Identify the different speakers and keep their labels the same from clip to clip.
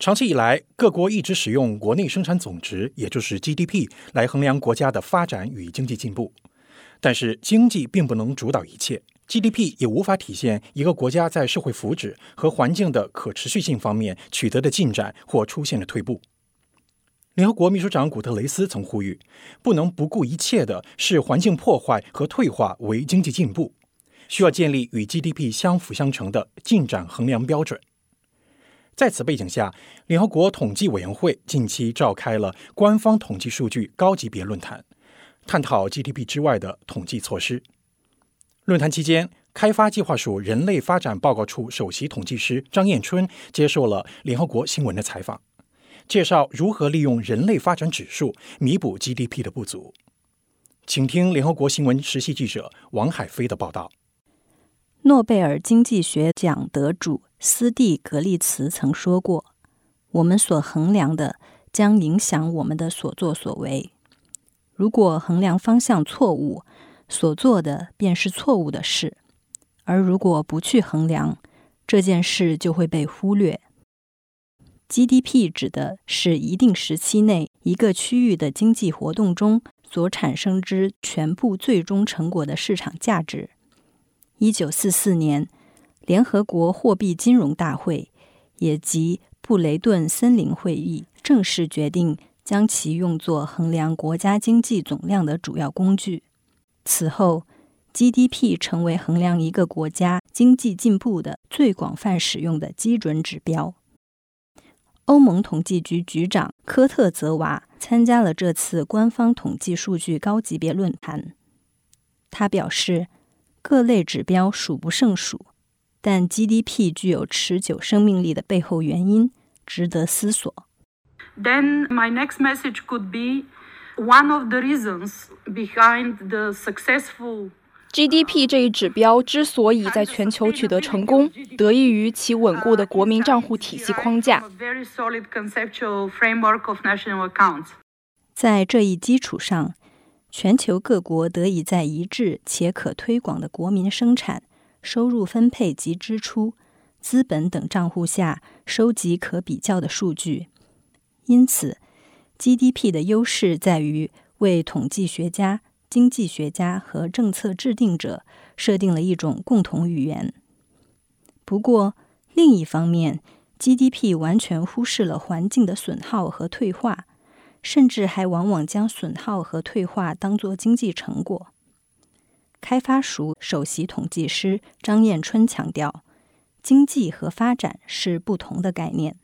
Speaker 1: 长期以来，各国一直使用国内生产总值，也就是 GDP，来衡量国家的发展与经济进步。但是，经济并不能主导一切，GDP 也无法体现一个国家在社会福祉和环境的可持续性方面取得的进展或出现了退步。联合国秘书长古特雷斯曾呼吁，不能不顾一切的视环境破坏和退化为经济进步，需要建立与 GDP 相辅相成的进展衡量标准。在此背景下，联合国统计委员会近期召开了官方统计数据高级别论坛，探讨 GDP 之外的统计措施。论坛期间，开发计划署人类发展报告处首席统计师张艳春接受了联合国新闻的采访，介绍如何利用人类发展指数弥补 GDP 的不足。请听联合国新闻实习记者王海飞的报道。
Speaker 2: 诺贝尔经济学奖得主。斯蒂格利茨曾说过：“我们所衡量的将影响我们的所作所为。如果衡量方向错误，所做的便是错误的事；而如果不去衡量，这件事就会被忽略。GDP 指的是一定时期内一个区域的经济活动中所产生之全部最终成果的市场价值。”一九四四年。联合国货币金融大会，也即布雷顿森林会议，正式决定将其用作衡量国家经济总量的主要工具。此后，GDP 成为衡量一个国家经济进步的最广泛使用的基准指标。欧盟统计局局长科特泽瓦参加了这次官方统计数据高级别论坛，他表示，各类指标数不胜数。但 GDP 具有持久生命力的背后原因值得思索。
Speaker 3: Then my next message could be one of the reasons behind the successful
Speaker 4: GDP 这一指标之所以在全球取得成功，得益于其稳固的国民账户体系框架。
Speaker 2: 在这一基础上，全球各国得以在一致且可推广的国民生产。收入分配及支出、资本等账户下收集可比较的数据，因此 GDP 的优势在于为统计学家、经济学家和政策制定者设定了一种共同语言。不过，另一方面，GDP 完全忽视了环境的损耗和退化，甚至还往往将损耗和退化当作经济成果。开发署首席统计师张艳春强调，经济和发展是不同的概念。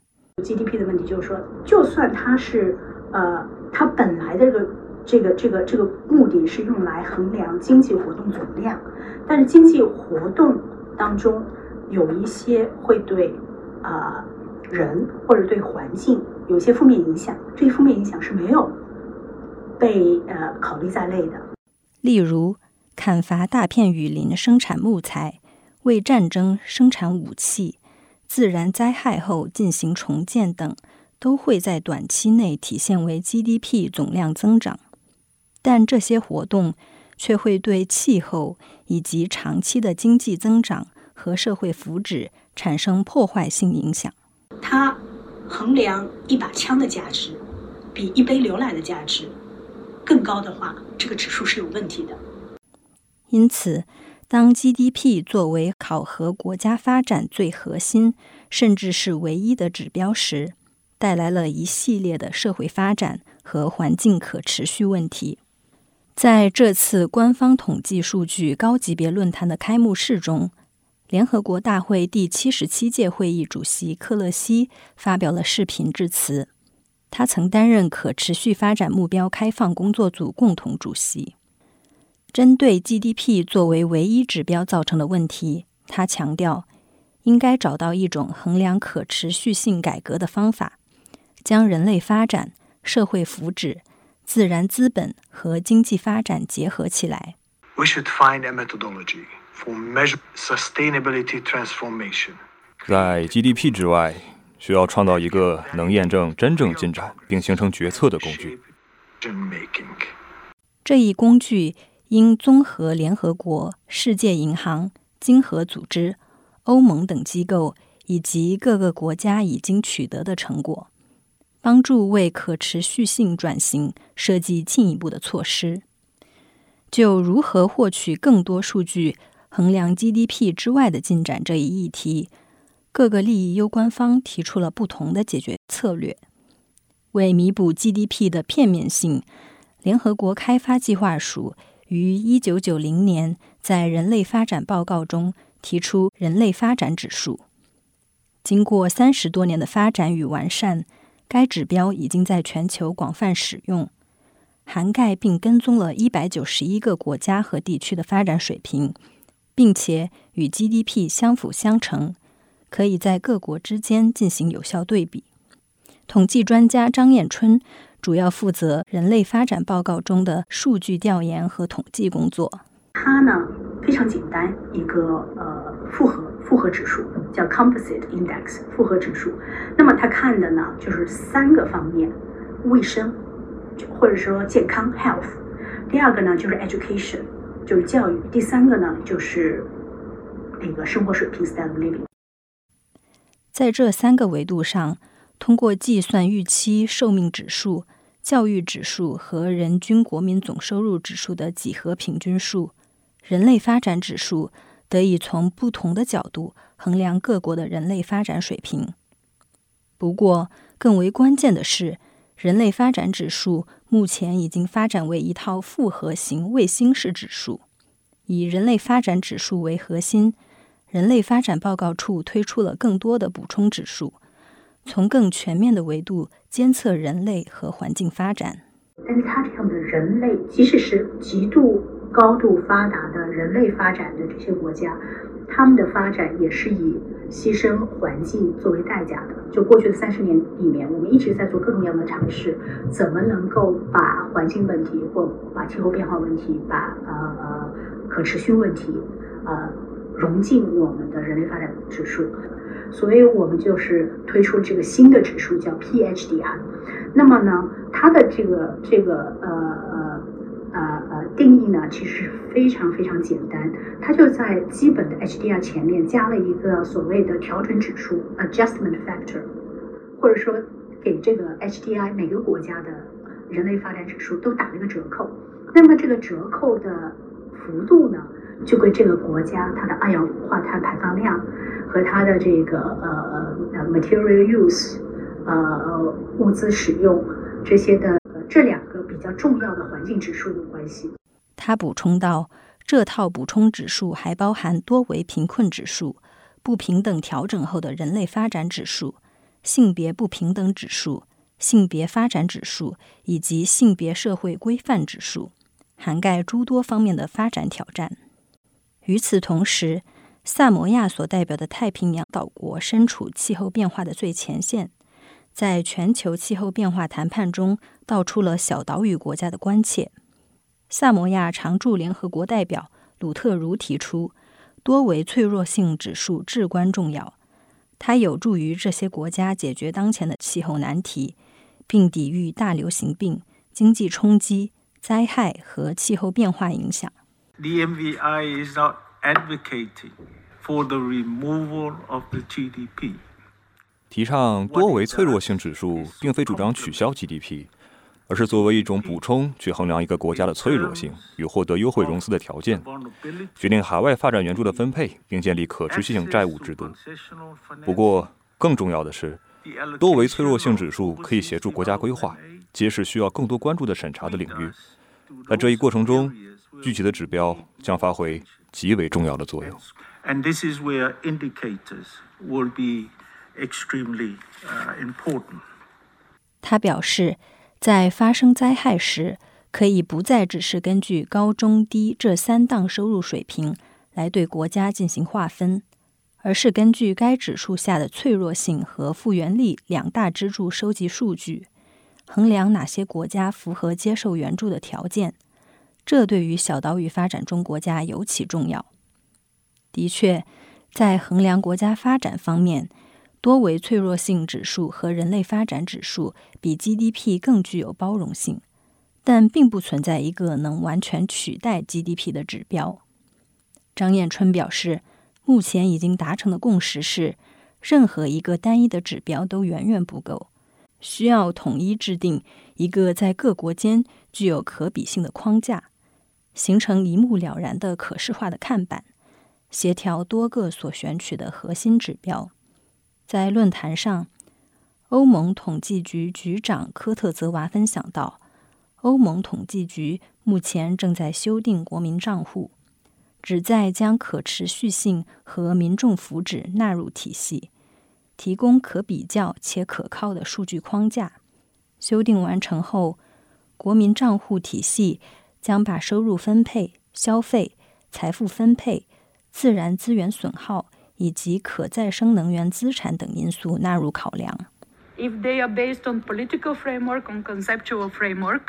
Speaker 5: GDP 的问题就是说，就算它是呃，它本来的这个这个这个这个目的是用来衡量经济活动总量，但是经济活动当中有一些会对啊人或者对环境有些负面影响，这些负面影响是没有被呃考虑在内的，
Speaker 2: 例如。砍伐大片雨林生产木材，为战争生产武器，自然灾害后进行重建等，都会在短期内体现为 GDP 总量增长。但这些活动却会对气候以及长期的经济增长和社会福祉产生破坏性影响。
Speaker 5: 它衡量一把枪的价值比一杯牛奶的价值更高的话，这个指数是有问题的。
Speaker 2: 因此，当 GDP 作为考核国家发展最核心，甚至是唯一的指标时，带来了一系列的社会发展和环境可持续问题。在这次官方统计数据高级别论坛的开幕式中，联合国大会第七十七届会议主席克勒西发表了视频致辞。他曾担任可持续发展目标开放工作组共同主席。针对 GDP 作为唯一指标造成的问题，他强调，应该找到一种衡量可持续性改革的方法，将人类发展、社会福祉、自然资本和经济发展结合起来。
Speaker 6: We should find a methodology for measure sustainability transformation.
Speaker 7: 在 GDP 之外，需要创造一个能验证真正进展并形成决策的工具。
Speaker 2: 这一工具。应综合联合国、世界银行、经合组织、欧盟等机构以及各个国家已经取得的成果，帮助为可持续性转型设计进一步的措施。就如何获取更多数据衡量 GDP 之外的进展这一议题，各个利益攸关方提出了不同的解决策略。为弥补 GDP 的片面性，联合国开发计划署于1990年在人类发展报告中提出人类发展指数。经过三十多年的发展与完善，该指标已经在全球广泛使用，涵盖并跟踪了一百九十一个国家和地区的发展水平，并且与 GDP 相辅相成，可以在各国之间进行有效对比。统计专家张艳春主要负责人类发展报告中的数据调研和统计工作。
Speaker 5: 它呢非常简单，一个呃复合。复合指数叫 Composite Index 复合指数，那么它看的呢就是三个方面：卫生，或者说健康 health；第二个呢就是 education，就是教育；第三个呢就是那个生活水平 standard living。
Speaker 2: 在这三个维度上，通过计算预期寿命指数、教育指数和人均国民总收入指数的几何平均数，人类发展指数。得以从不同的角度衡量各国的人类发展水平。不过，更为关键的是，人类发展指数目前已经发展为一套复合型卫星式指数。以人类发展指数为核心，人类发展报告处推出了更多的补充指数，从更全面的维度监测人类和环境发展。
Speaker 5: 但是，它这样的人类，即使是极度。高度发达的人类发展的这些国家，他们的发展也是以牺牲环境作为代价的。就过去的三十年里面，我们一直在做各种各样的尝试，怎么能够把环境问题或把气候变化问题、把呃呃可持续问题呃融进我们的人类发展指数。所以我们就是推出这个新的指数，叫 PHDI。那么呢，它的这个这个呃呃。呃呃，定义呢其实非常非常简单，它就在基本的 HDR 前面加了一个所谓的调整指数 （adjustment factor），或者说给这个 HDI 每个国家的人类发展指数都打了一个折扣。那么这个折扣的幅度呢，就归这个国家它的二氧化碳排放量和它的这个呃呃 material use，呃物资使用这些的这两个。比较重要的环境指数有关系。
Speaker 2: 他补充道：“这套补充指数还包含多维贫困指数、不平等调整后的人类发展指数、性别不平等指数、性别发展指数以及性别社会规范指数，涵盖诸多方面的发展挑战。与此同时，萨摩亚所代表的太平洋岛国身处气候变化的最前线。”在全球气候变化谈判中，道出了小岛屿国家的关切。萨摩亚常驻联合国代表鲁特如提出，多维脆弱性指数至关重要，它有助于这些国家解决当前的气候难题，并抵御大流行病、经济冲击、灾害和气候变化影响。
Speaker 8: dmvi is not advocating for the removal of the GDP.
Speaker 7: 提倡多维脆弱性指数，并非主张取消 GDP，而是作为一种补充去衡量一个国家的脆弱性与获得优惠融资的条件，决定海外发展援助的分配，并建立可持续性债务制度。不过，更重要的是，多维脆弱性指数可以协助国家规划，揭示需要更多关注的审查的领域。在这一过程中，具体的指标将发挥极为重要的作用。
Speaker 8: extremely important.
Speaker 2: 他表示，在发生灾害时，可以不再只是根据高、中、低这三档收入水平来对国家进行划分，而是根据该指数下的脆弱性和复原力两大支柱收集数据，衡量哪些国家符合接受援助的条件。这对于小岛屿发展中国家尤其重要。的确，在衡量国家发展方面。多维脆弱性指数和人类发展指数比 GDP 更具有包容性，但并不存在一个能完全取代 GDP 的指标。张艳春表示，目前已经达成的共识是，任何一个单一的指标都远远不够，需要统一制定一个在各国间具有可比性的框架，形成一目了然的可视化的看板，协调多个所选取的核心指标。在论坛上，欧盟统计局局长科特泽娃分享到，欧盟统计局目前正在修订国民账户。旨在将可持续性和民众福祉纳入体系，提供可比较且可靠的数据框架。修订完成后，国民账户体系将把收入分配、消费、财富分配、自然资源损耗以及可再生能源资产等因素纳入考量。
Speaker 3: If they are based on political framework, on conceptual framework.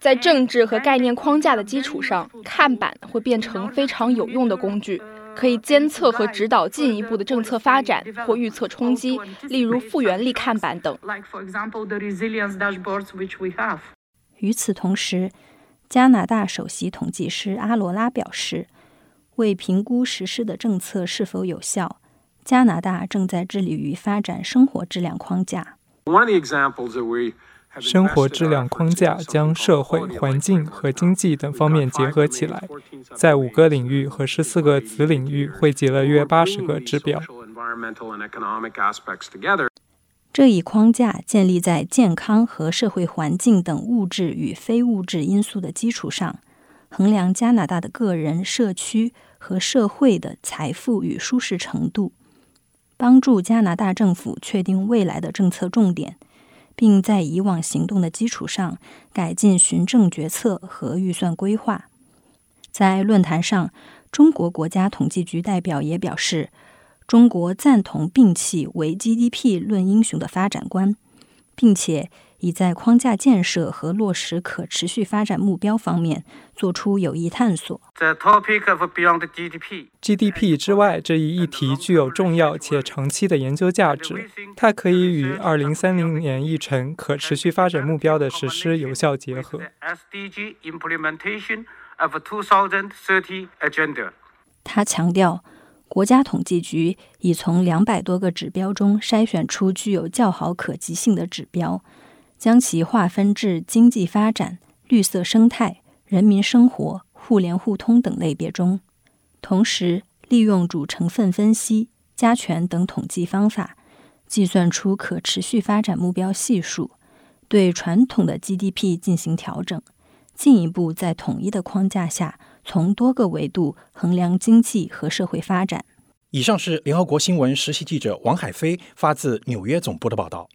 Speaker 4: 在政治和概念框架的基础上，看板会变成非常有用的工具，可以监测和指导进一步的政策发展或预测冲击，例如复原力看板等。
Speaker 2: 与此同时，加拿大首席统计师阿罗拉表示，为评估实施的政策是否有效，加拿大正在致力于发展生活质量框架。
Speaker 9: 生活质量框架将社会、环境和经济等方面结合起来，在五个领域和十四个子领域汇集了约八十个指标。
Speaker 2: 这一框架建立在健康和社会环境等物质与非物质因素的基础上，衡量加拿大的个人、社区和社会的财富与舒适程度，帮助加拿大政府确定未来的政策重点。并在以往行动的基础上改进循证决策和预算规划。在论坛上，中国国家统计局代表也表示，中国赞同摒弃为 GDP 论英雄的发展观，并且。已在框架建设和落实可持续发展目标方面做出有益探索。
Speaker 9: 在 Topic of Beyond GDP GDP 之外这一议题具有重要且长期的研究价值，它可以与2030年议程可持续发展目标的实施有效结合。
Speaker 2: 他强调，国家统计局已从两百多个指标中筛选出具有较好可及性的指标。将其划分至经济发展、绿色生态、人民生活、互联互通等类别中，同时利用主成分分析、加权等统计方法，计算出可持续发展目标系数，对传统的 GDP 进行调整，进一步在统一的框架下，从多个维度衡量经济和社会发展。
Speaker 1: 以上是联合国新闻实习记者王海飞发自纽约总部的报道。